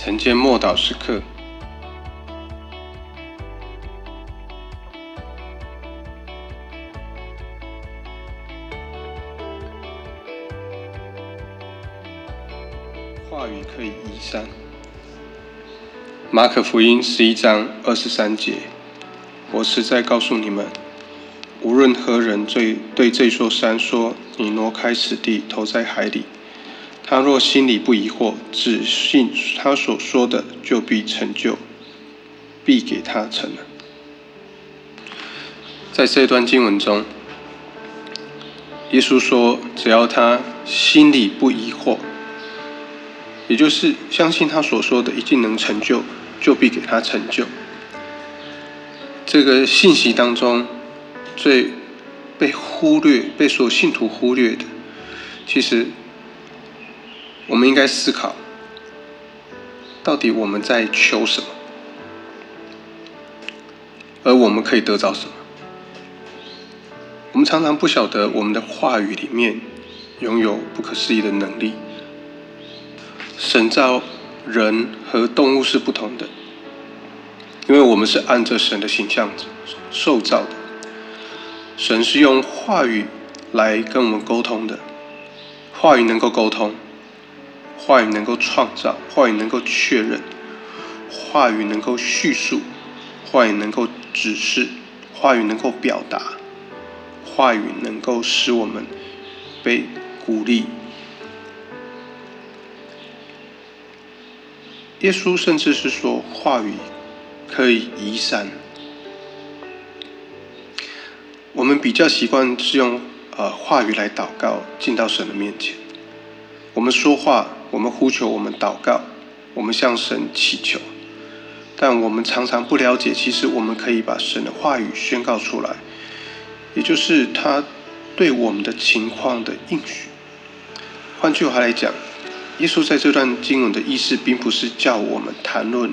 晨间默祷时刻，话语可以移山。马可福音十一章二十三节，我实在告诉你们，无论何人对对这座山说：“你挪开此地，投在海里。”他若心里不疑惑，只信他所说的，就必成就，必给他成了。在这段经文中，耶稣说：“只要他心里不疑惑，也就是相信他所说的一定能成就，就必给他成就。”这个信息当中，最被忽略、被所信徒忽略的，其实。我们应该思考，到底我们在求什么，而我们可以得到什么？我们常常不晓得，我们的话语里面拥有不可思议的能力。神造人和动物是不同的，因为我们是按着神的形象受造的。神是用话语来跟我们沟通的，话语能够沟通。话语能够创造，话语能够确认，话语能够叙述，话语能够指示，话语能够表达，话语能够使我们被鼓励。耶稣甚至是说，话语可以移山。我们比较习惯是用呃话语来祷告，进到神的面前。我们说话。我们呼求，我们祷告，我们向神祈求，但我们常常不了解，其实我们可以把神的话语宣告出来，也就是他对我们的情况的应许。换句话来讲，耶稣在这段经文的意思，并不是叫我们谈论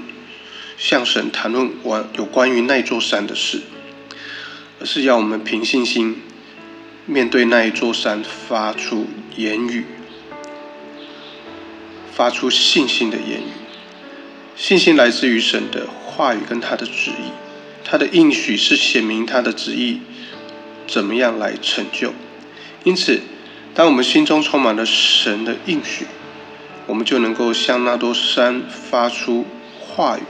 向神谈论完有关于那座山的事，而是要我们凭信心面对那一座山，发出言语。发出信心的言语，信心来自于神的话语跟他的旨意，他的应许是显明他的旨意怎么样来成就。因此，当我们心中充满了神的应许，我们就能够向那座山发出话语。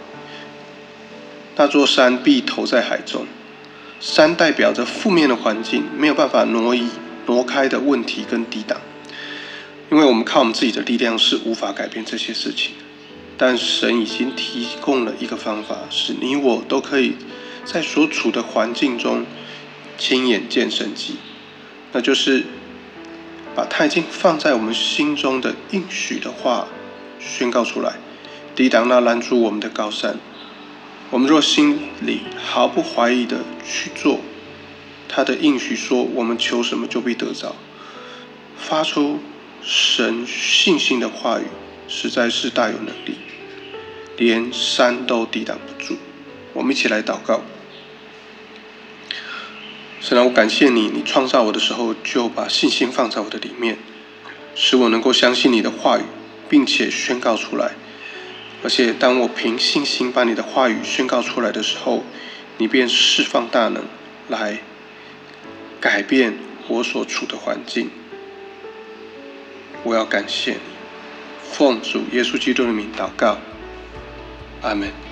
那座山必投在海中，山代表着负面的环境，没有办法挪移挪开的问题跟抵挡。因为我们靠我们自己的力量是无法改变这些事情，但神已经提供了一个方法，是你我都可以在所处的环境中亲眼见神迹，那就是把他已经放在我们心中的应许的话宣告出来，抵挡那拦住我们的高山。我们若心里毫不怀疑的去做他的应许，说我们求什么就必得着，发出。神信心的话语实在是大有能力，连山都抵挡不住。我们一起来祷告。神啊，我感谢你，你创造我的时候就把信心放在我的里面，使我能够相信你的话语，并且宣告出来。而且当我凭信心把你的话语宣告出来的时候，你便释放大能来改变我所处的环境。我要感谢你，奉主耶稣基督的名祷告，阿门。